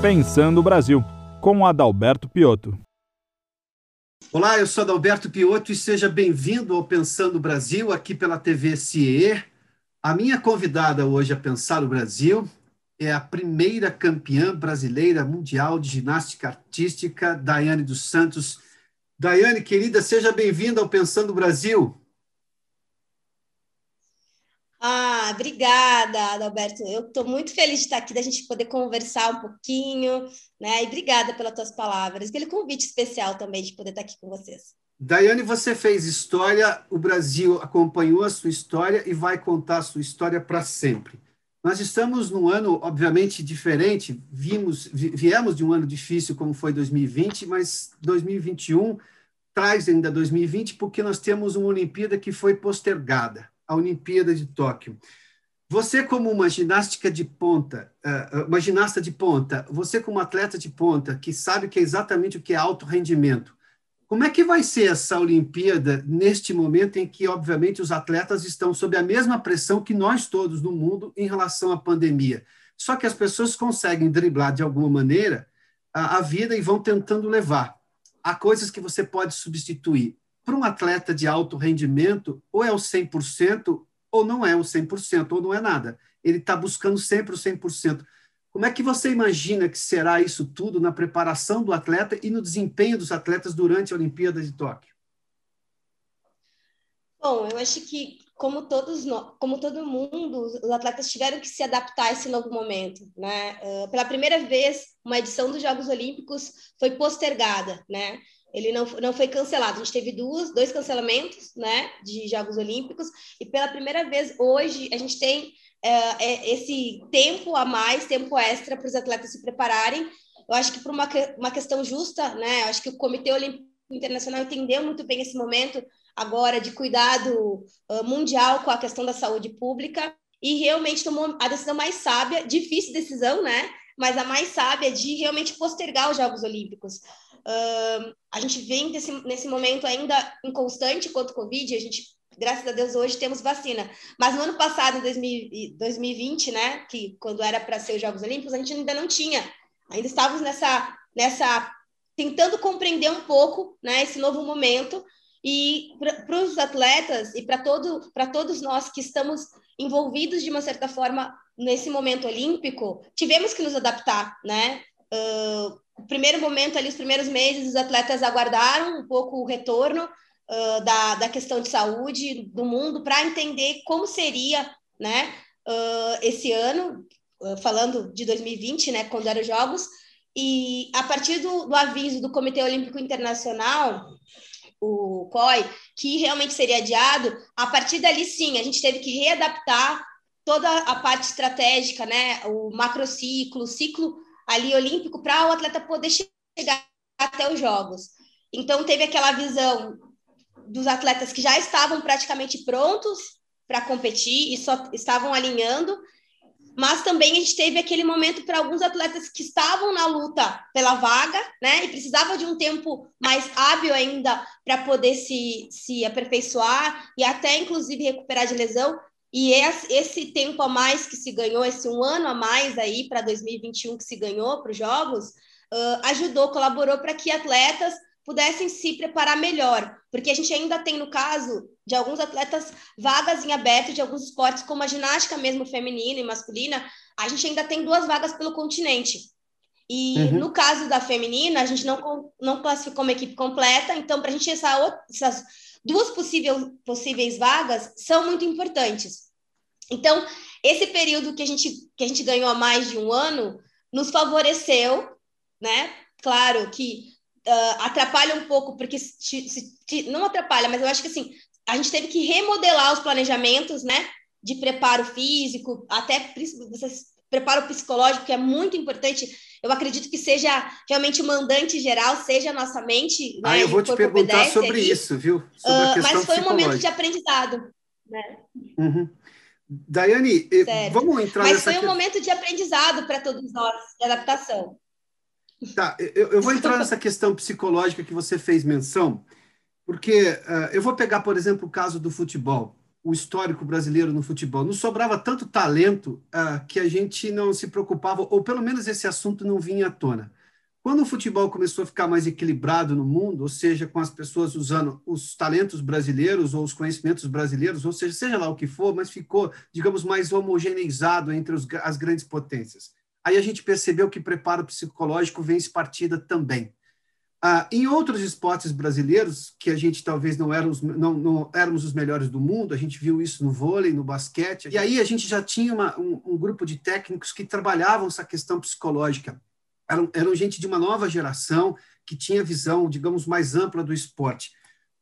Pensando o Brasil, com Adalberto Piotto. Olá, eu sou Adalberto Piotto e seja bem-vindo ao Pensando o Brasil, aqui pela TV CIE. A minha convidada hoje a Pensar o Brasil é a primeira campeã brasileira mundial de ginástica artística, Daiane dos Santos. Daiane, querida, seja bem-vinda ao Pensando o Brasil. Ah, obrigada, Adalberto. Eu estou muito feliz de estar aqui, da gente poder conversar um pouquinho, né? E obrigada pelas tuas palavras, aquele convite especial também de poder estar aqui com vocês. Daiane, você fez história, o Brasil acompanhou a sua história e vai contar a sua história para sempre. Nós estamos num ano, obviamente, diferente, vimos, viemos de um ano difícil como foi 2020, mas 2021 traz ainda 2020 porque nós temos uma Olimpíada que foi postergada a Olimpíada de Tóquio. Você, como uma ginástica de ponta, eh, eh, uma ginasta de ponta, você, como atleta de ponta, que sabe que é exatamente o que é alto rendimento, como é que vai ser essa Olimpíada neste momento em que, obviamente, os atletas estão sob a mesma pressão que nós todos no mundo em relação à pandemia? Só que as pessoas conseguem driblar de alguma maneira a, vida e vão tentando levar. Há coisas que você pode substituir para um atleta de alto rendimento, ou é o 100%, ou não é o 100%, ou não é nada. Ele está buscando sempre o 100%. Como é que você imagina que será isso tudo na preparação do atleta e no desempenho dos atletas durante a Olimpíada de Tóquio? Bom, eu acho que como todos como todo mundo, os atletas tiveram que se adaptar a esse novo momento, né? Uh, pela primeira vez, uma edição dos Jogos Olímpicos foi postergada, né? Ele não, não foi cancelado. A gente teve duas, dois cancelamentos né, de Jogos Olímpicos, e pela primeira vez hoje a gente tem é, é, esse tempo a mais, tempo extra para os atletas se prepararem. Eu acho que por uma, uma questão justa, né? Eu acho que o Comitê Olímpico Internacional entendeu muito bem esse momento agora de cuidado uh, mundial com a questão da saúde pública e realmente tomou a decisão mais sábia, difícil decisão, né? Mas a mais sábia de realmente postergar os Jogos Olímpicos. Uh, a gente vem desse, nesse momento ainda inconstante quanto Covid, a gente, graças a Deus, hoje temos vacina. Mas no ano passado, em 2020, né, que quando era para ser os Jogos Olímpicos, a gente ainda não tinha. Ainda estávamos nessa, nessa tentando compreender um pouco né, esse novo momento. E para os atletas e para todo, todos nós que estamos envolvidos de uma certa forma nesse momento olímpico, tivemos que nos adaptar, né? Uh, o primeiro momento ali, os primeiros meses, os atletas aguardaram um pouco o retorno uh, da, da questão de saúde do mundo para entender como seria, né, uh, esse ano, falando de 2020, né, quando eram os Jogos, e a partir do, do aviso do Comitê Olímpico Internacional, o COI, que realmente seria adiado, a partir dali sim, a gente teve que readaptar toda a parte estratégica, né, o macrociclo, o ciclo ali olímpico para o atleta poder chegar até os jogos. Então teve aquela visão dos atletas que já estavam praticamente prontos para competir e só estavam alinhando, mas também a gente teve aquele momento para alguns atletas que estavam na luta pela vaga, né, e precisavam de um tempo mais hábil ainda para poder se, se aperfeiçoar e até inclusive recuperar de lesão. E esse tempo a mais que se ganhou, esse um ano a mais aí para 2021 que se ganhou para os Jogos, uh, ajudou, colaborou para que atletas pudessem se preparar melhor, porque a gente ainda tem, no caso de alguns atletas, vagas em aberto de alguns esportes, como a ginástica mesmo feminina e masculina, a gente ainda tem duas vagas pelo continente. E uhum. no caso da feminina, a gente não, não classificou uma equipe completa, então, para a gente essa, essas duas possível, possíveis vagas são muito importantes. Então, esse período que a gente, que a gente ganhou há mais de um ano nos favoreceu, né? Claro que uh, atrapalha um pouco, porque se, se, não atrapalha, mas eu acho que assim, a gente teve que remodelar os planejamentos, né? De preparo físico, até preparo psicológico, que é muito importante eu acredito que seja realmente o mandante geral, seja a nossa mente. Né, ah, eu vou te perguntar sobre isso, viu? Sobre uh, mas foi um momento de aprendizado. Né? Uhum. Daiane, certo. vamos entrar Mas foi um momento de aprendizado para todos nós, de adaptação. Tá, eu, eu vou entrar nessa questão psicológica que você fez menção, porque uh, eu vou pegar, por exemplo, o caso do futebol. O histórico brasileiro no futebol. Não sobrava tanto talento uh, que a gente não se preocupava, ou pelo menos esse assunto não vinha à tona. Quando o futebol começou a ficar mais equilibrado no mundo, ou seja, com as pessoas usando os talentos brasileiros ou os conhecimentos brasileiros, ou seja, seja lá o que for, mas ficou, digamos, mais homogeneizado entre os, as grandes potências. Aí a gente percebeu que preparo psicológico vence partida também. Ah, em outros esportes brasileiros, que a gente talvez não éramos, não, não, éramos os melhores do mundo, a gente viu isso no vôlei, no basquete, e aí a gente já tinha uma, um, um, grupo de técnicos que trabalhavam essa questão psicológica. Eram, eram gente de uma nova geração que tinha visão, digamos, mais ampla do esporte.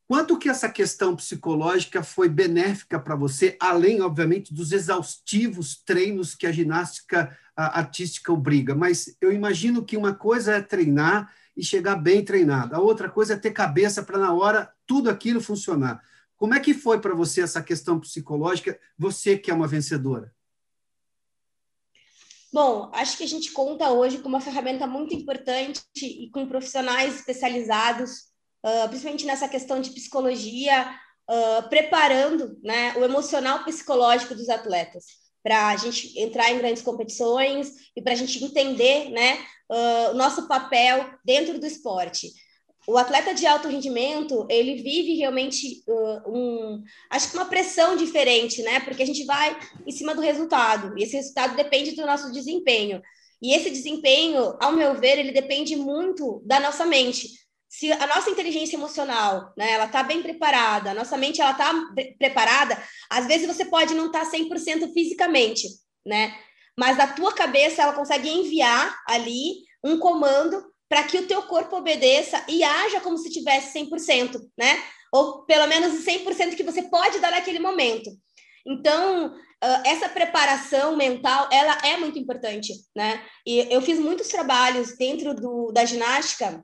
Quanto que essa questão psicológica foi benéfica para você, além, obviamente, dos exaustivos treinos que a ginástica artística obriga? Mas eu imagino que uma coisa é treinar e chegar bem treinado. A outra coisa é ter cabeça para, na hora, tudo aquilo funcionar. Como é que foi para você essa questão psicológica, você que é uma vencedora? Bom, acho que a gente conta hoje com uma ferramenta muito importante e com profissionais especializados, uh, principalmente nessa questão de psicologia, uh, preparando né, o emocional psicológico dos atletas para a gente entrar em grandes competições e para a gente entender né, uh, o nosso papel dentro do esporte. O atleta de alto rendimento, ele vive realmente uh, um, acho que uma pressão diferente, né? Porque a gente vai em cima do resultado, e esse resultado depende do nosso desempenho. E esse desempenho, ao meu ver, ele depende muito da nossa mente. Se a nossa inteligência emocional, né, ela tá bem preparada, a nossa mente ela tá preparada, às vezes você pode não estar tá 100% fisicamente, né? mas a tua cabeça ela consegue enviar ali um comando para que o teu corpo obedeça e haja como se tivesse 100%, né? Ou pelo menos 100% que você pode dar naquele momento. Então, essa preparação mental, ela é muito importante, né? E eu fiz muitos trabalhos dentro do, da ginástica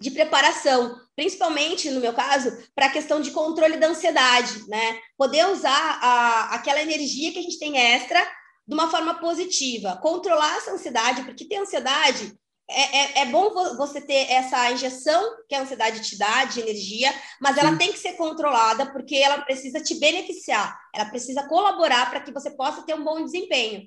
de preparação, principalmente no meu caso, para a questão de controle da ansiedade, né? Poder usar a, aquela energia que a gente tem extra de uma forma positiva, controlar essa ansiedade, porque ter ansiedade é, é, é, bom você ter essa injeção que a ansiedade te dá de energia, mas Sim. ela tem que ser controlada porque ela precisa te beneficiar, ela precisa colaborar para que você possa ter um bom desempenho.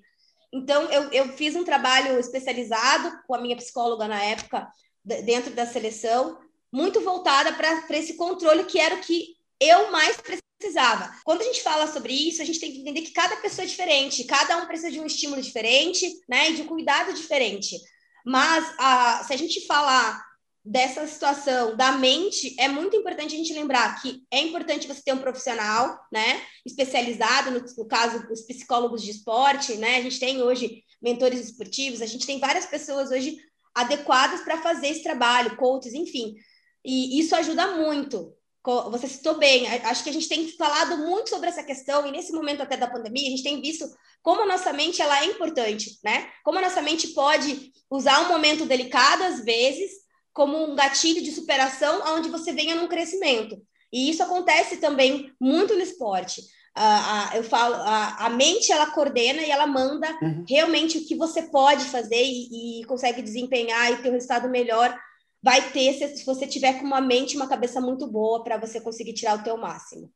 Então, eu, eu fiz um trabalho especializado com a minha psicóloga na época, dentro da seleção, muito voltada para esse controle que era o que eu mais precisava. Quando a gente fala sobre isso, a gente tem que entender que cada pessoa é diferente, cada um precisa de um estímulo diferente, né, e de um cuidado diferente. Mas a, se a gente falar dessa situação da mente, é muito importante a gente lembrar que é importante você ter um profissional, né, especializado, no, no caso, os psicólogos de esporte, né, a gente tem hoje mentores esportivos, a gente tem várias pessoas hoje adequadas para fazer esse trabalho, coaches, enfim. E isso ajuda muito você citou bem, acho que a gente tem falado muito sobre essa questão, e nesse momento até da pandemia, a gente tem visto como a nossa mente ela é importante, né? Como a nossa mente pode usar um momento delicado, às vezes, como um gatilho de superação, onde você venha num crescimento. E isso acontece também muito no esporte. Uh, eu falo, a, a, mente ela coordena e ela manda uhum. realmente o que você pode fazer e, e consegue desempenhar e ter um resultado melhor vai ter se você tiver com uma mente, uma cabeça muito boa para você conseguir tirar o teu máximo.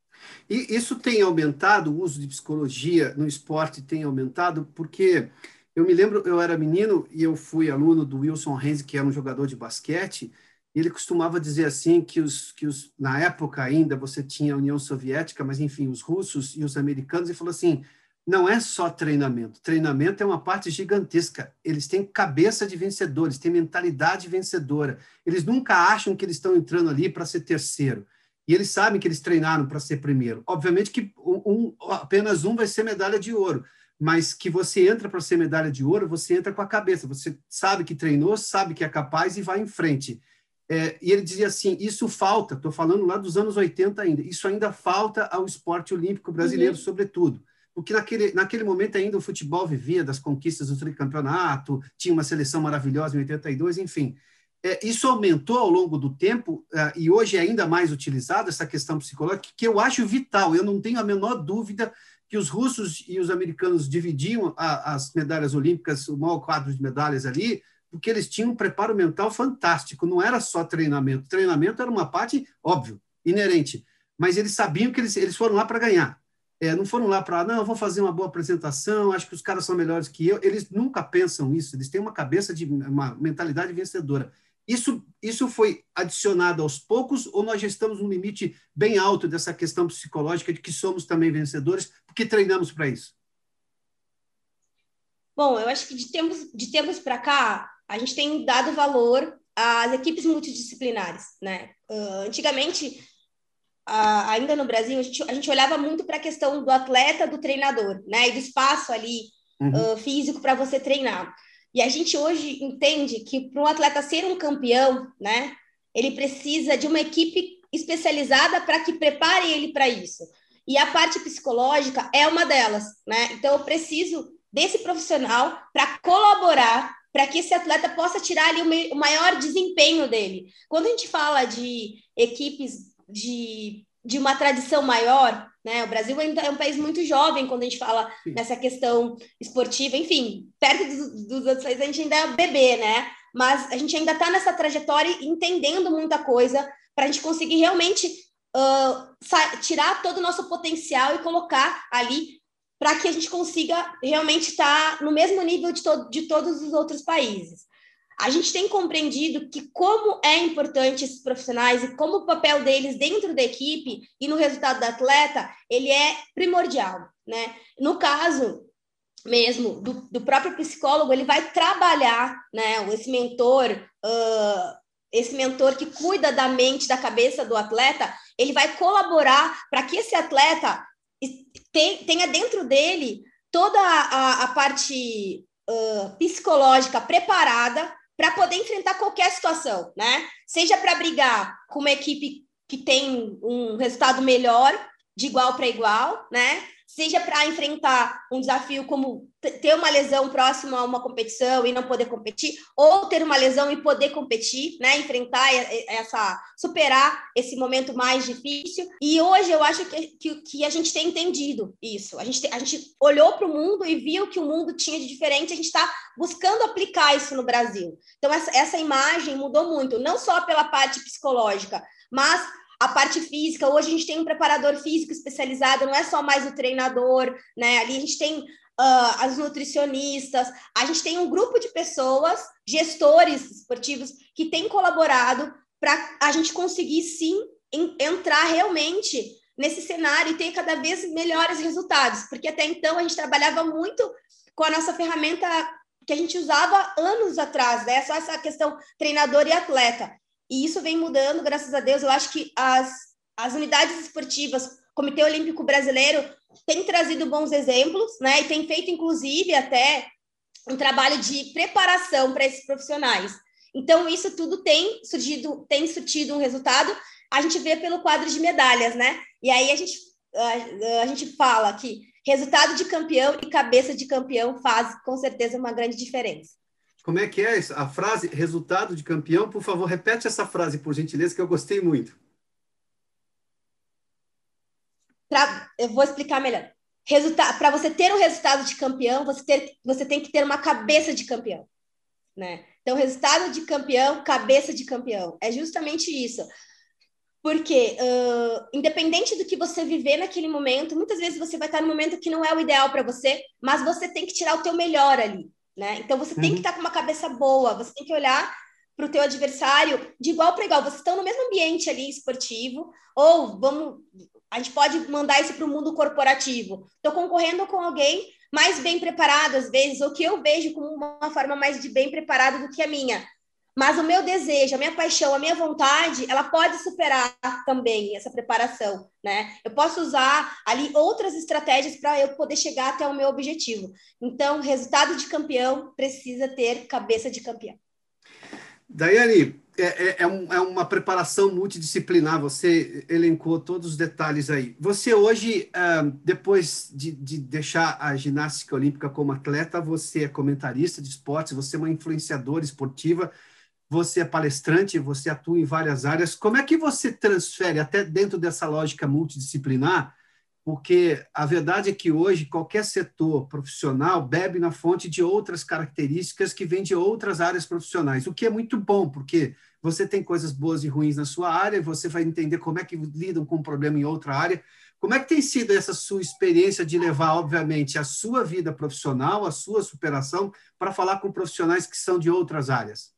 E isso tem aumentado, o uso de psicologia no esporte tem aumentado, porque eu me lembro, eu era menino e eu fui aluno do Wilson Renzi, que era um jogador de basquete, ele costumava dizer assim que os que os na época ainda você tinha a União Soviética, mas enfim, os russos e os americanos, e falou assim: não é só treinamento. Treinamento é uma parte gigantesca. Eles têm cabeça de vencedores, têm mentalidade vencedora. Eles nunca acham que eles estão entrando ali para ser terceiro. E eles sabem que eles treinaram para ser primeiro. Obviamente que um, apenas um vai ser medalha de ouro, mas que você entra para ser medalha de ouro, você entra com a cabeça. Você sabe que treinou, sabe que é capaz e vai em frente. É, e ele dizia assim: isso falta, estou falando lá dos anos 80 ainda, isso ainda falta ao esporte olímpico brasileiro, uhum. sobretudo porque naquele, naquele momento ainda o futebol vivia das conquistas do tricampeonato, tinha uma seleção maravilhosa em 82, enfim. É, isso aumentou ao longo do tempo é, e hoje é ainda mais utilizado essa questão psicológica, que eu acho vital. Eu não tenho a menor dúvida que os russos e os americanos dividiam a, as medalhas olímpicas, o maior quadro de medalhas ali, porque eles tinham um preparo mental fantástico. Não era só treinamento. Treinamento era uma parte, óbvio, inerente. Mas eles sabiam que eles, eles foram lá para ganhar. é, não foram lá para, não, eu vou fazer uma boa apresentação, acho que os caras são melhores que eu. Eles nunca pensam isso, eles têm uma cabeça de uma mentalidade vencedora. Isso, isso foi adicionado aos poucos ou nós já estamos num limite bem alto dessa questão psicológica de que somos também vencedores porque treinamos para isso? Bom, eu acho que de tempos, de tempos para cá, a gente tem dado valor às equipes multidisciplinares, né? Uh, antigamente, uh, ainda no Brasil, a gente, a gente olhava muito para a questão do atleta, do treinador, né? E do espaço ali uhum. uh, físico para você treinar. E a gente hoje entende que para um atleta ser um campeão, né? Ele precisa de uma equipe especializada para que prepare ele para isso. E a parte psicológica é uma delas, né? Então eu preciso desse profissional para colaborar para que esse atleta possa tirar ali o maior desempenho dele. Quando a gente fala de equipes de, de uma tradição maior, né? O Brasil ainda é um país muito jovem quando a gente fala Sim. nessa questão esportiva, enfim, perto dos, dos outros países a gente ainda é bebê, né? Mas a gente ainda está nessa trajetória entendendo muita coisa para a gente conseguir realmente uh, tirar todo o nosso potencial e colocar ali para que a gente consiga realmente estar tá no mesmo nível de, to de todos os outros países. A gente tem compreendido que como é importante esses profissionais e como o papel deles dentro da equipe e no resultado do atleta, ele é primordial, né? No caso mesmo do, do próprio psicólogo, ele vai trabalhar, né? Esse mentor, uh, esse mentor que cuida da mente, da cabeça do atleta, ele vai colaborar para que esse atleta tenha dentro dele toda a, a parte uh, psicológica preparada para poder enfrentar qualquer situação, né? Seja para brigar com uma equipe que tem um resultado melhor, de igual para igual, né? Seja para enfrentar um desafio como ter uma lesão próxima a uma competição e não poder competir, ou ter uma lesão e poder competir, né? Enfrentar essa, superar esse momento mais difícil. E hoje eu acho que, que, que a gente tem entendido isso. A gente, a gente olhou para o mundo e viu que o mundo tinha de diferente, a gente está buscando aplicar isso no Brasil. Então, essa, essa imagem mudou muito, não só pela parte psicológica, mas a parte física, hoje a gente tem um preparador físico especializado, não é só mais o treinador, né? Ali a gente tem uh, as nutricionistas, a gente tem um grupo de pessoas, gestores esportivos, que têm colaborado para a gente conseguir sim em, entrar realmente nesse cenário e ter cada vez melhores resultados, porque até então a gente trabalhava muito com a nossa ferramenta que a gente usava anos atrás, né? Só essa questão treinador e atleta. E isso vem mudando, graças a Deus. Eu acho que as, as unidades esportivas, Comitê Olímpico Brasileiro, tem trazido bons exemplos, né? E tem feito, inclusive, até um trabalho de preparação para esses profissionais. Então, isso tudo tem surgido, tem surtido um resultado. A gente vê pelo quadro de medalhas, né? E aí a gente, a, a gente fala que resultado de campeão e cabeça de campeão faz com certeza uma grande diferença. Como é que é isso? a frase resultado de campeão? Por favor, repete essa frase, por gentileza, que eu gostei muito. Pra, eu vou explicar melhor. Para você ter um resultado de campeão, você, ter, você tem que ter uma cabeça de campeão. Né? Então, resultado de campeão, cabeça de campeão. É justamente isso. Porque, uh, independente do que você viver naquele momento, muitas vezes você vai estar no momento que não é o ideal para você, mas você tem que tirar o teu melhor ali. Né? Então você uhum. tem que estar uhum. tá com uma cabeça boa, você tem que olhar para o teu adversário de igual para igual. Vocês estão no mesmo ambiente ali esportivo, ou vamos, a gente pode mandar isso para o mundo corporativo. Estou concorrendo com alguém mais bem preparado às vezes, ou que eu vejo como uma forma mais de bem preparado do que a minha. Mas o meu desejo, a minha paixão, a minha vontade, ela pode superar também essa preparação, né? Eu posso usar ali outras estratégias para eu poder chegar até o meu objetivo. Então, resultado de campeão precisa ter cabeça de campeão. Daiane, é, é, é, um, é, uma preparação multidisciplinar, você elencou todos os detalhes aí. Você hoje, uh, depois de, de, deixar a ginástica olímpica como atleta, você é comentarista de esportes, você é uma influenciadora esportiva, você é palestrante, você atua em várias áreas. Como é que você transfere, até dentro dessa lógica multidisciplinar? Porque a verdade é que hoje qualquer setor profissional bebe na fonte de outras características que vêm de outras áreas profissionais, o que é muito bom, porque você tem coisas boas e ruins na sua área, você vai entender como é que lidam com um problema em outra área. Como é que tem sido essa sua experiência de levar, obviamente, a sua vida profissional, a sua superação, para falar com profissionais que são de outras áreas?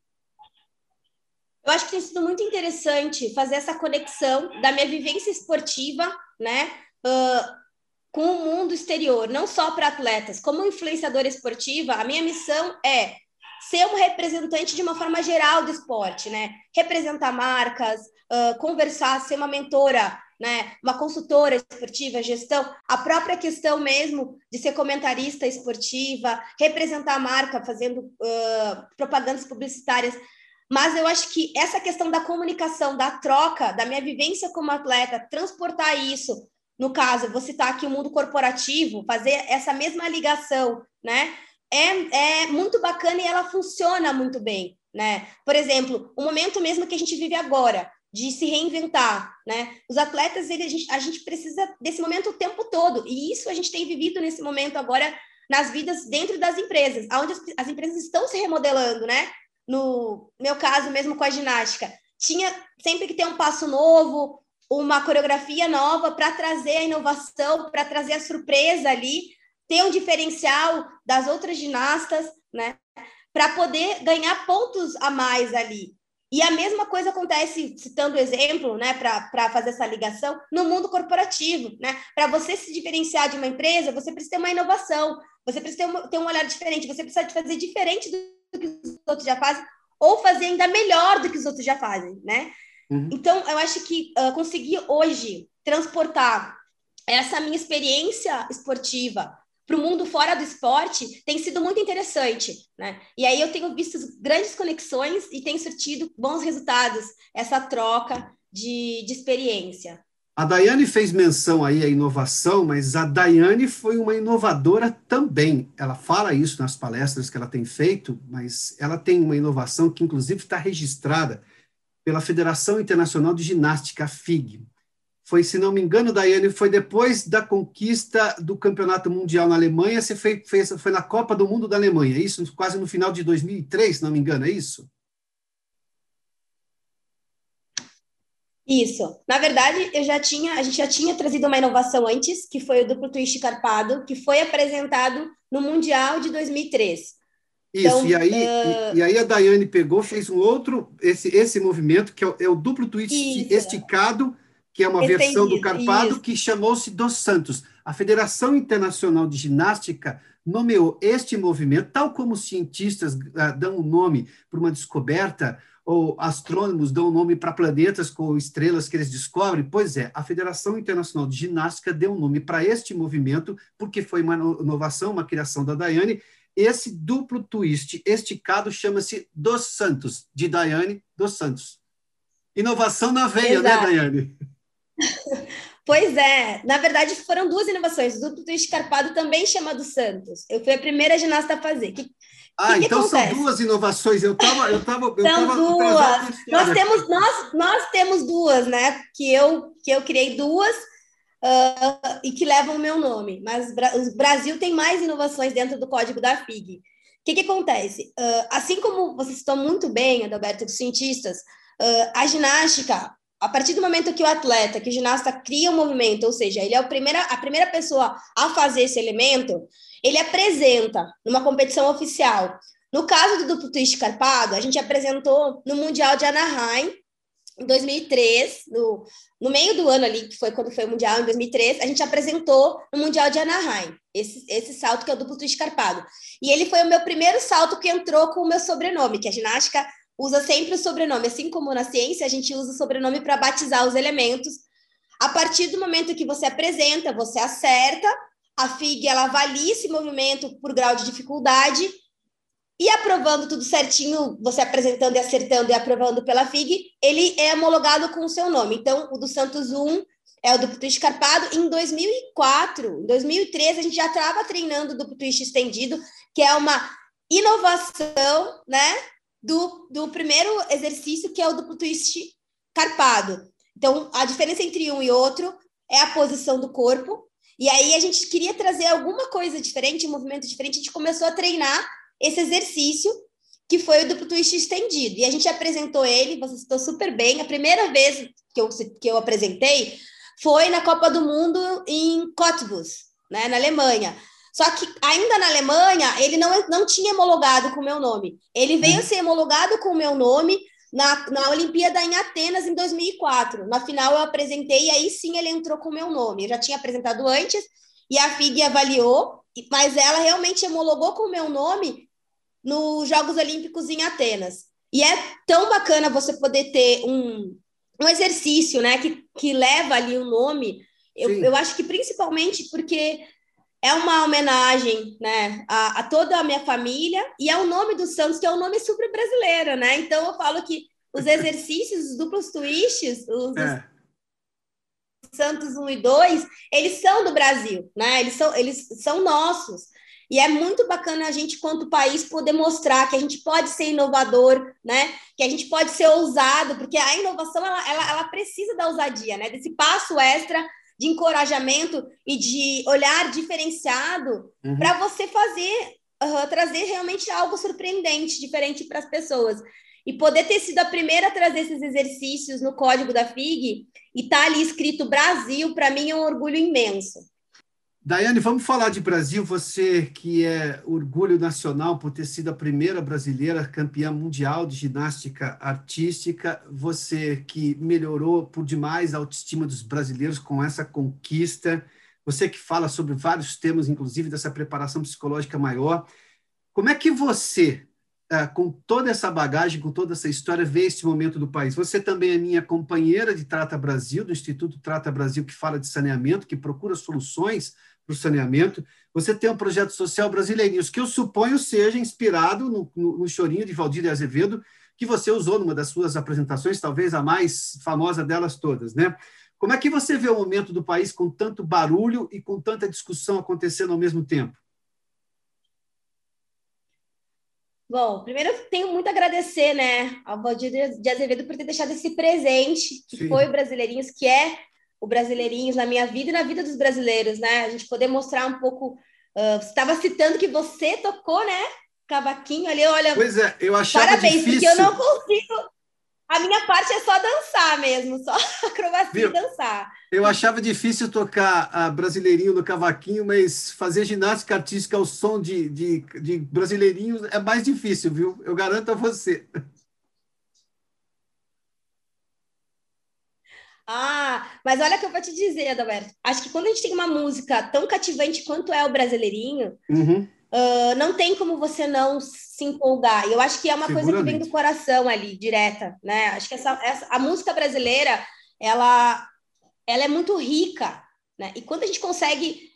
Eu acho que tem sido muito interessante fazer essa conexão da minha vivência esportiva, né, uh, com o mundo exterior, não só para atletas. Como influenciadora esportiva, a minha missão é ser um representante de uma forma geral do esporte, né? Representar marcas, uh, conversar, ser uma mentora, né? Uma consultora esportiva, gestão, a própria questão mesmo de ser comentarista esportiva, representar a marca, fazendo uh, propagandas publicitárias. Mas eu acho que essa questão da comunicação, da troca, da minha vivência como atleta, transportar isso, no caso, vou citar aqui o mundo corporativo, fazer essa mesma ligação, né? é, é muito bacana e ela funciona muito bem, né? Por exemplo, o momento mesmo que a gente vive agora, de se reinventar, né? Os atletas, ele, a, gente, a gente precisa desse momento o tempo todo, e isso a gente tem vivido nesse momento agora nas vidas dentro das empresas, onde as, as empresas estão se remodelando, né? No meu caso, mesmo com a ginástica, tinha sempre que ter um passo novo, uma coreografia nova para trazer a inovação, para trazer a surpresa ali, ter um diferencial das outras ginastas, né? Para poder ganhar pontos a mais ali. E a mesma coisa acontece, citando o exemplo, né, para fazer essa ligação, no mundo corporativo. Né? Para você se diferenciar de uma empresa, você precisa ter uma inovação, você precisa ter, uma, ter um olhar diferente, você precisa fazer diferente do que os outros já fazem, ou fazer ainda melhor do que os outros já fazem. Né? Uhum. Então, eu acho que uh, conseguir hoje transportar essa minha experiência esportiva para o mundo fora do esporte tem sido muito interessante, né? E aí eu tenho visto grandes conexões e tem surtido bons resultados essa troca de, de experiência. A Daiane fez menção aí à inovação, mas a Daiane foi uma inovadora também. Ela fala isso nas palestras que ela tem feito, mas ela tem uma inovação que, inclusive, está registrada pela Federação Internacional de Ginástica, a FIG foi, se não me engano, Daiane, foi depois da conquista do Campeonato Mundial na Alemanha, você fez, fez, foi na Copa do Mundo da Alemanha, é isso? Quase no final de 2003, se não me engano, é isso? Isso. Na verdade, eu já tinha, a gente já tinha trazido uma inovação antes, que foi o duplo twist carpado, que foi apresentado no Mundial de 2003. Isso, então, e, aí, uh... e, e, aí a Daiane pegou, fez um outro, esse, esse movimento, que é o, é o duplo twist isso. esticado, que é uma Entendi, versão do Carpado isso. que chamou-se Dos Santos. A Federação Internacional de Ginástica nomeou este movimento, tal como os cientistas uh, dão um nome para uma descoberta, ou astrônomos dão nome para planetas com estrelas que eles descobrem. Pois é, a Federação Internacional de Ginástica deu um nome para este movimento, porque foi uma inovação, uma criação da Daiane. Esse duplo twist esticado chama-se Dos Santos, de Daiane dos Santos. Inovação na veia, né, Exato. né, Daiane? Pois é, na verdade foram duas inovações. O duplo twist carpado também chama do Santos. Eu fui a primeira ginasta a fazer. Que, ah, que então que são duas inovações. Eu estava, eu tava, eu são tava duas. Nós temos, nós, nós temos duas, né? Que eu, que eu criei duas uh, e que levam o meu nome. Mas o Brasil tem mais inovações dentro do código da FIG. O que, que acontece? Uh, assim como você citou muito bem, Adalberto, dos cientistas, uh, a ginástica a partir do momento que o atleta, que o ginasta cria um movimento, ou seja, ele é o primeira, a primeira pessoa a fazer esse elemento, ele apresenta numa competição oficial. No caso do duplo twist carpado, a gente apresentou no Mundial de Anaheim, em 2003, no, no meio do ano ali, que foi quando foi o Mundial, em 2003, a gente apresentou no Mundial de Anaheim, esse, esse salto que é o duplo twist carpado. E ele foi o meu primeiro salto que entrou com o meu sobrenome, que é ginástica usa sempre o sobrenome, assim como na ciência a gente usa o sobrenome para batizar os elementos. A partir do momento que você apresenta, você acerta, a FIG ela avalia esse movimento por grau de dificuldade e aprovando tudo certinho, você apresentando e acertando e aprovando pela FIG, ele é homologado com o seu nome. Então, o do Santos 1 é o duplo twist escarpado. Em 2004, em 2013, a gente já estava treinando o duplo twist estendido, que é uma inovação, né? Do, do primeiro exercício, que é o duplo twist carpado. Então, a diferença entre um e outro é a posição do corpo. E aí a gente queria trazer alguma coisa diferente, um movimento diferente. A gente começou a treinar esse exercício, que foi o duplo twist estendido. E a gente apresentou ele, você citou super bem. A primeira vez que eu, que eu apresentei foi na Copa do Mundo em Cottbus, né, na Alemanha. Só que ainda na Alemanha, ele não, não tinha homologado com o meu nome. Ele veio uhum. ser homologado com o meu nome na, na Olimpíada em Atenas em 2004. Na final eu apresentei e aí sim ele entrou com o meu nome. Eu já tinha apresentado antes e a FIG avaliou, mas ela realmente homologou com o meu nome nos Jogos Olímpicos em Atenas. E é tão bacana você poder ter um, um exercício, né, que, que leva ali o nome. Eu, eu acho que principalmente porque é uma homenagem, né, a, a, toda a minha família e é o nome do Santos, que é um nome super brasileiro, né? Então eu falo que os exercícios, os duplos twists, os, é. Santos 1 e 2, eles são do Brasil, né? Eles são, eles são nossos. E é muito bacana a gente, quanto país, poder mostrar que a gente pode ser inovador, né? Que a gente pode ser ousado, porque a inovação ela, ela, ela precisa da ousadia, né? Desse passo extra de encorajamento e de olhar diferenciado uhum. para você fazer, uh, trazer realmente algo surpreendente, diferente para as pessoas. E poder ter sido a primeira a trazer esses exercícios no código da FIG e estar tá ali escrito Brasil, para mim é um orgulho imenso. Daiane, vamos falar de Brasil. Você que é orgulho nacional por ter sido a primeira brasileira campeã mundial de ginástica artística, você que melhorou por demais a autoestima dos brasileiros com essa conquista, você que fala sobre vários temas, inclusive dessa preparação psicológica maior. Como é que você, é, com toda essa bagagem, com toda essa história, vê esse momento do país? Você também é minha companheira de Trata Brasil, do Instituto Trata Brasil, que fala de saneamento, que procura soluções para o saneamento. Você tem um projeto social Brasileirinhos, que eu suponho seja inspirado no, no, no chorinho de Valdir Azevedo, que você usou numa das suas apresentações, talvez a mais famosa delas todas, né? Como é que você vê o momento do país com tanto barulho e com tanta discussão acontecendo ao mesmo tempo? Bom, primeiro eu tenho muito a agradecer, né, ao Valdir de Azevedo por ter deixado esse presente, que Sim. foi o Brasileirinhos, que é o Brasileirinhos na minha vida e na vida dos brasileiros, né? A gente poder mostrar um pouco. Uh, você estava citando que você tocou, né? Cavaquinho ali, olha. Pois é, eu achava Parabéns, difícil. porque eu não consigo. A minha parte é só dançar mesmo, só acrobacia Viu? e dançar. Eu achava difícil tocar a brasileirinho no cavaquinho, mas fazer ginástica artística ao som de, de, de brasileirinhos é mais difícil, viu? Eu garanto a você. Ah, mas olha o que eu vou te dizer, Adalberto. Acho que quando a gente tem uma música tão cativante quanto é o Brasileirinho, uhum. uh, não tem como você não se empolgar. E eu acho que é uma coisa que vem do coração ali, direta, né? Acho que essa, essa, a música brasileira, ela, ela é muito rica, né? E quando a gente consegue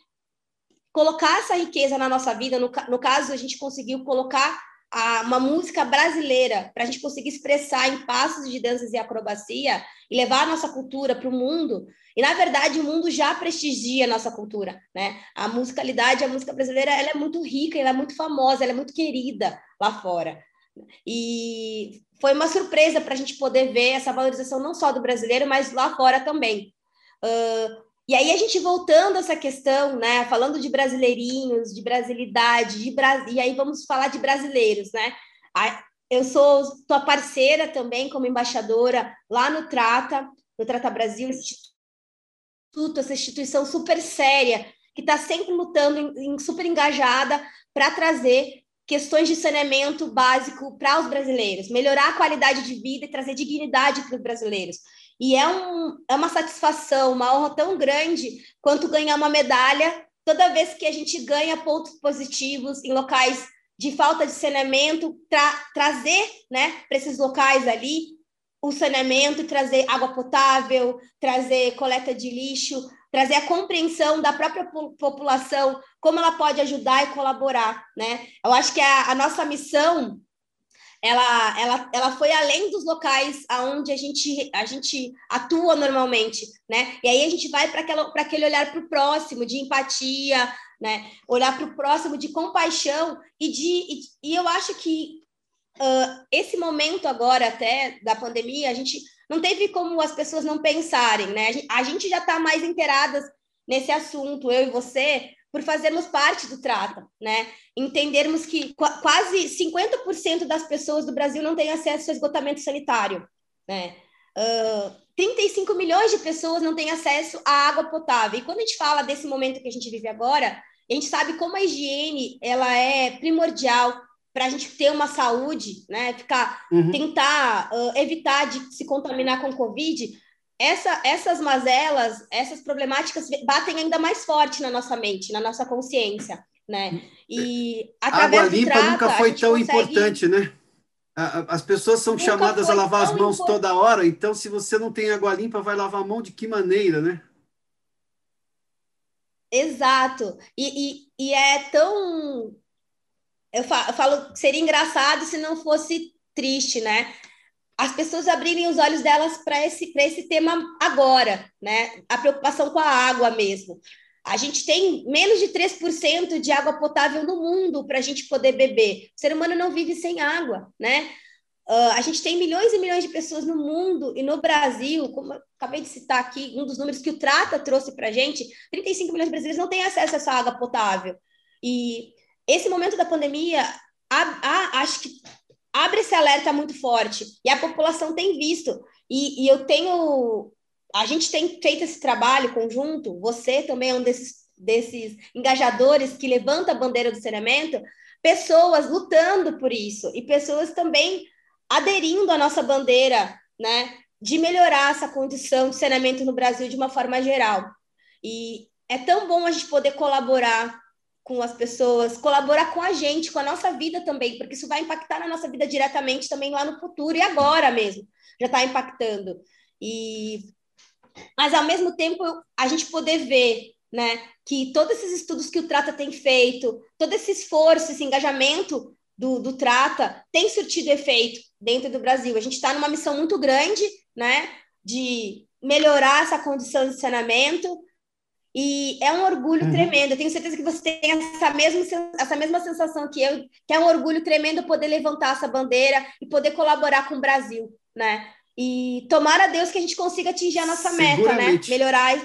colocar essa riqueza na nossa vida, no, no caso, a gente conseguiu colocar a, uma música brasileira para a gente conseguir expressar em passos de danças e acrobacia e levar a nossa cultura para o mundo. E na verdade o mundo já prestigia a nossa cultura, né? A musicalidade, a música brasileira, ela é muito rica, ela é muito famosa, ela é muito querida lá fora. E foi uma surpresa para a gente poder ver essa valorização não só do brasileiro, mas lá fora também. Uh, e aí a gente voltando a essa questão, né, falando de brasileirinhos, de brasilidade, de e aí vamos falar de brasileiros, né? Eu sou tua parceira também como embaixadora lá no Trata, no Trata Brasil, instituto, essa instituição super séria que está sempre lutando, super engajada para trazer questões de saneamento básico para os brasileiros, melhorar a qualidade de vida e trazer dignidade para os brasileiros. E é, um, é uma satisfação, uma honra tão grande quanto ganhar uma medalha toda vez que a gente ganha pontos positivos em locais de falta de saneamento, tra trazer né, para esses locais ali o saneamento trazer água potável, trazer coleta de lixo, trazer a compreensão da própria população, como ela pode ajudar e colaborar. Né? Eu acho que a, a nossa missão ela, ela, ela foi além dos locais aonde a gente, a gente atua normalmente, né? E aí a gente vai para aquele olhar para o próximo, de empatia, né? Olhar para o próximo de compaixão e de e, e eu acho que uh, esse momento agora até da pandemia a gente não teve como as pessoas não pensarem, né? A gente, a gente já está mais inteiradas nesse assunto, eu e você, por fazermos parte do Trata, né? Entendermos que qu quase 50% das pessoas do Brasil não têm acesso a esgotamento sanitário, né? Uh, 35 milhões de pessoas não têm acesso à água potável. E quando a gente fala desse momento que a gente vive agora, a gente sabe como a higiene ela é primordial para a gente ter uma saúde, né? Ficar, uhum. tentar uh, evitar de se contaminar com Covid. Essa, essas mazelas, essas problemáticas batem ainda mais forte na nossa mente, na nossa consciência, né? E através água limpa trata, nunca foi tão consegue... importante, né? As pessoas são nunca chamadas a lavar as mãos importante. toda hora, então se você não tem água limpa, vai lavar a mão de que maneira, né? Exato. E, e, e é tão. Eu falo, eu falo que seria engraçado se não fosse triste, né? As pessoas abrirem os olhos delas para esse, esse tema agora, né? A preocupação com a água mesmo. A gente tem menos de 3% de água potável no mundo para a gente poder beber. O ser humano não vive sem água, né? Uh, a gente tem milhões e milhões de pessoas no mundo e no Brasil, como eu acabei de citar aqui, um dos números que o Trata trouxe para a gente, 35 milhões de brasileiros não têm acesso a essa água potável. E esse momento da pandemia, a, a, acho que abre esse alerta muito forte, e a população tem visto. E, e eu tenho. A gente tem feito esse trabalho conjunto, você também é um desses, desses engajadores que levanta a bandeira do saneamento, pessoas lutando por isso, e pessoas também aderindo à nossa bandeira, né, de melhorar essa condição de saneamento no Brasil de uma forma geral. E é tão bom a gente poder colaborar com as pessoas, colaborar com a gente, com a nossa vida também, porque isso vai impactar na nossa vida diretamente também lá no futuro e agora mesmo, já está impactando. E mas ao mesmo tempo a gente poder ver, né, que todos esses estudos que o Trata tem feito, todo esse esforço, esse engajamento do, do Trata tem surtido efeito dentro do Brasil. A gente está numa missão muito grande, né, de melhorar essa condição de saneamento, e é um orgulho uhum. tremendo. Eu tenho certeza que você tem essa mesma, essa mesma sensação que eu, que é um orgulho tremendo poder levantar essa bandeira e poder colaborar com o Brasil, né? E tomara a Deus que a gente consiga atingir a nossa meta, né? Melhorar,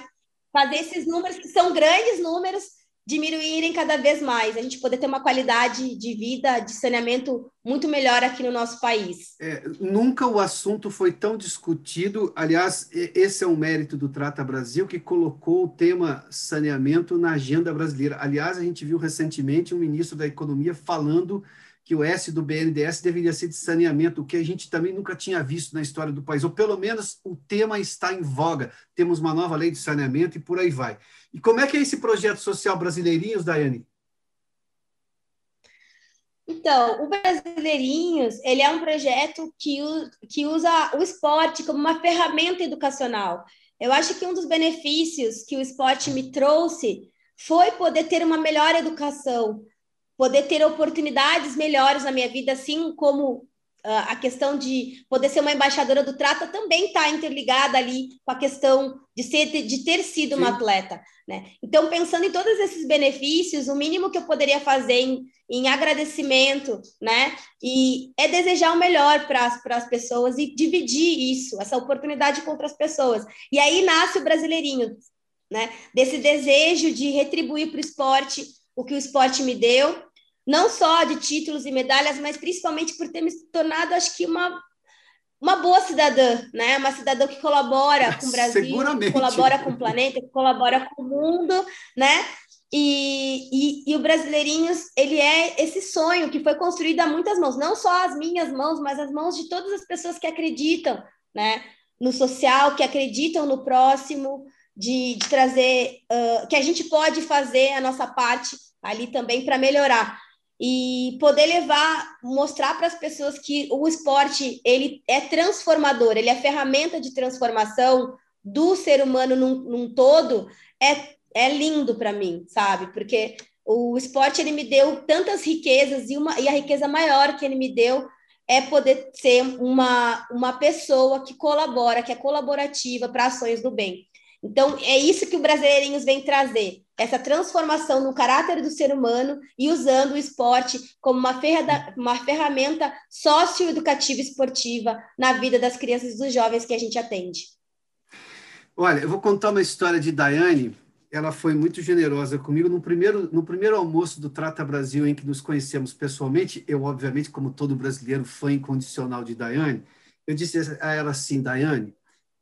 fazer esses números que são grandes números diminuírem cada vez mais, a gente poder ter uma qualidade de vida, de saneamento muito melhor aqui no nosso país. É, nunca o assunto foi tão discutido. Aliás, esse é um mérito do Trata Brasil, que colocou o tema saneamento na agenda brasileira. Aliás, a gente viu recentemente um ministro da Economia falando que o S do BNDES deveria ser de saneamento, o que a gente também nunca tinha visto na história do país, ou pelo menos o tema está em voga. Temos uma nova lei de saneamento e por aí vai. E como é que é esse projeto social Brasileirinhos, Daiane? Então, o Brasileirinhos, ele é um projeto que, que usa o esporte como uma ferramenta educacional. Eu acho que um dos benefícios que o esporte me trouxe foi poder ter uma melhor educação, poder ter oportunidades melhores na minha vida, assim como a questão de poder ser uma embaixadora do Trata também está interligada ali com a questão de, ser, de ter sido Sim. uma atleta. Né? Então, pensando em todos esses benefícios, o mínimo que eu poderia fazer em, em agradecimento né? e é desejar o melhor para as pessoas e dividir isso, essa oportunidade com outras pessoas. E aí nasce o brasileirinho, né? desse desejo de retribuir para o esporte o que o esporte me deu não só de títulos e medalhas, mas principalmente por ter me tornado, acho que, uma, uma boa cidadã, né? Uma cidadã que colabora com o Brasil, que colabora com o planeta, que colabora com o mundo, né? E, e, e, o Brasileirinhos, ele é esse sonho que foi construído a muitas mãos, não só as minhas mãos, mas as mãos de todas as pessoas que acreditam, né? No social, que acreditam no próximo, de, de trazer, uh, que a gente pode fazer a nossa parte ali também para melhorar e poder levar, mostrar para as pessoas que o esporte ele é transformador, ele é ferramenta de transformação do ser humano num, num todo, é, é lindo para mim, sabe? Porque o esporte ele me deu tantas riquezas e, uma, e a riqueza maior que ele me deu é poder ser uma, uma pessoa que colabora, que é colaborativa para ações do bem. Então, é isso que o Brasileirinhos vem trazer, essa transformação no caráter do ser humano e usando o esporte como uma, ferra uma ferramenta socioeducativa esportiva na vida das crianças e dos jovens que a gente atende. Olha, eu vou contar uma história de Daiane, ela foi muito generosa comigo. No primeiro, no primeiro almoço do Trata Brasil, em que nos conhecemos pessoalmente, eu, obviamente, como todo brasileiro, fã incondicional de Daiane, eu disse a ela assim, Daiane,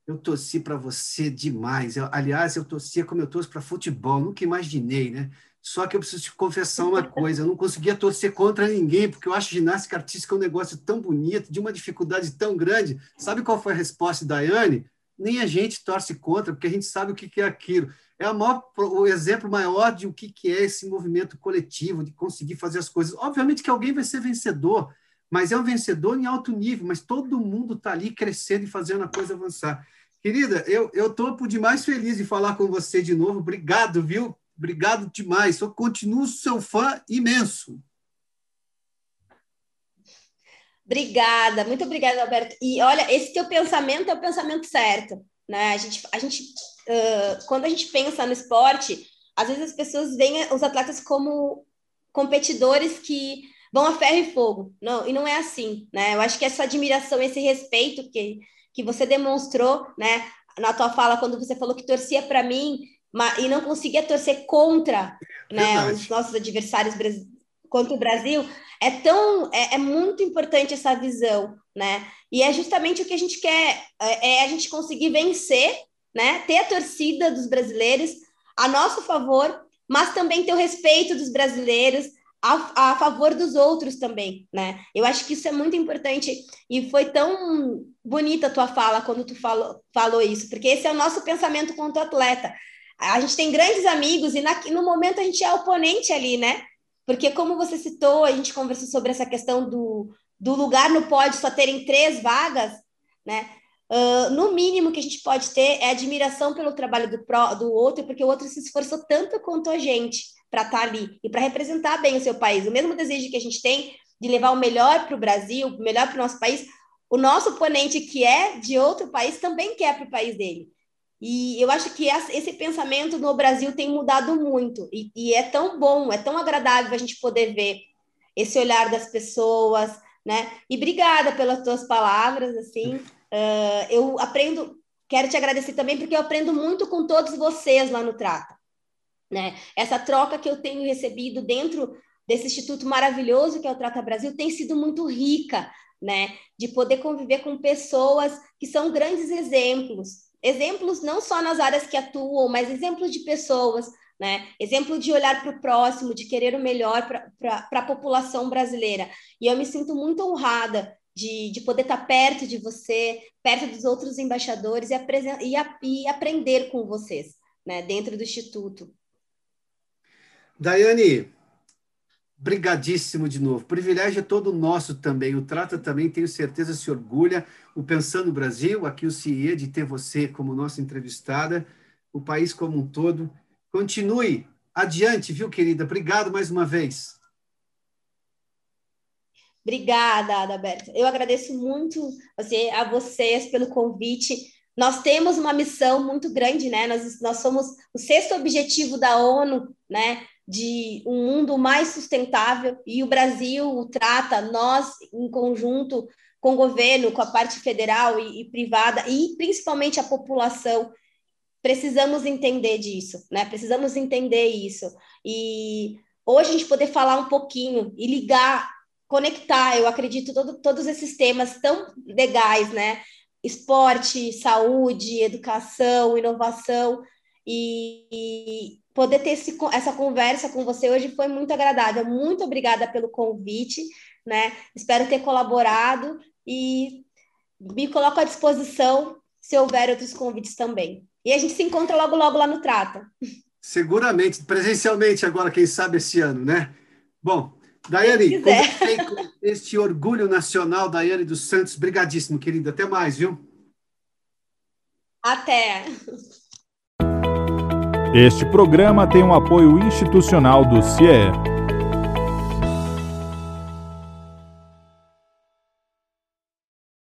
eu torci para você demais. Eu, aliás, eu torcia como eu torço para futebol, nunca imaginei, né? Só que eu preciso te confessar uma coisa: eu não conseguia torcer contra ninguém, porque eu acho ginástica artística um negócio tão bonito, de uma dificuldade tão grande. Sabe qual foi a resposta da Daiane? Nem a gente torce contra, porque a gente sabe o que é aquilo. É maior, o exemplo maior de o que é esse movimento coletivo, de conseguir fazer as coisas. Obviamente que alguém vai ser vencedor, mas é um vencedor em alto nível, mas todo mundo está ali crescendo e fazendo a coisa avançar. Querida, eu estou por demais feliz de falar com você de novo. Obrigado, viu? Obrigado demais. Eu continuo seu fã imenso. Obrigada, muito obrigada, Alberto. E olha, esse teu pensamento é o pensamento certo, né? A gente, a gente uh, quando a gente pensa no esporte, às vezes as pessoas veem os atletas como competidores que vão a ferro e fogo. Não, e não é assim, né? Eu acho que essa admiração, esse respeito que, que você demonstrou, né, na tua fala quando você falou que torcia para mim e não conseguia torcer contra, né, os nossos adversários contra o Brasil, é tão é, é, muito importante essa visão, né? E é justamente o que a gente quer, é, é a gente conseguir vencer, né? Ter a torcida dos brasileiros a nosso favor, mas também ter o respeito dos brasileiros, a, a, favor dos outros também, né? Eu acho que isso é muito importante e foi tão bonita a tua fala quando tu falou, falou isso, porque esse é o nosso pensamento quanto atleta. A gente tem grandes amigos e na, no momento a gente é oponente ali, né? Porque como você citou, a gente conversou sobre essa questão do, do lugar no pódio só terem três vagas, né? Uh, no mínimo que a gente pode ter é admiração pelo trabalho do, pro, do outro, porque o outro se esforçou tanto quanto a gente para estar tá ali e para representar bem o seu país. O mesmo desejo que a gente tem de levar o melhor para o Brasil, o melhor para o nosso país, o nosso oponente que é de outro país também quer para o país dele. E eu acho que esse pensamento no Brasil tem mudado muito e, e, é tão bom, é tão agradável a gente poder ver esse olhar das pessoas, né? E obrigada pelas tuas palavras, assim. Uh, eu aprendo, quero te agradecer também porque eu aprendo muito com todos vocês lá no Trata né? Essa troca que eu tenho recebido dentro desse instituto maravilhoso que é o Trata Brasil tem sido muito rica, né? De poder conviver com pessoas que são grandes exemplos, exemplos não só nas áreas que atuam, mas exemplos de pessoas, né? Exemplo de olhar para o próximo, de querer o melhor para a população brasileira. E eu me sinto muito honrada de, de poder estar perto de você, perto dos outros embaixadores e, e, e aprender com vocês, né? Dentro do instituto. Daiane, brigadíssimo de novo. Privilégio é todo nosso também. O Trata também, tenho certeza, se orgulha. O Pensando Brasil, aqui o CIE, de ter você como nossa entrevistada, o país como um todo. Continue adiante, viu, querida? Obrigado mais uma vez. Obrigada, Adalberto. Eu agradeço muito a vocês pelo convite. Nós temos uma missão muito grande, né? Nós, nós somos o sexto objetivo da ONU, né? De um mundo mais sustentável e o Brasil trata, nós, em conjunto com o governo, com a parte federal e, e privada, e principalmente a população, precisamos entender disso, né? Precisamos entender isso. E hoje a gente poder falar um pouquinho e ligar, conectar, eu acredito, todo, todos esses temas tão legais, né? Esporte, saúde, educação, inovação, e, e poder ter esse, essa conversa com você hoje foi muito agradável. Muito obrigada pelo convite, né? Espero ter colaborado e me coloco à disposição se houver outros convites também. E a gente se encontra logo, logo lá no Trata. Seguramente, presencialmente agora, quem sabe esse ano, né? Bom, Daiane, este orgulho nacional, Daiane dos Santos, brigadíssimo, querida. Até mais, viu? Até. Este programa tem um apoio institucional do CIE.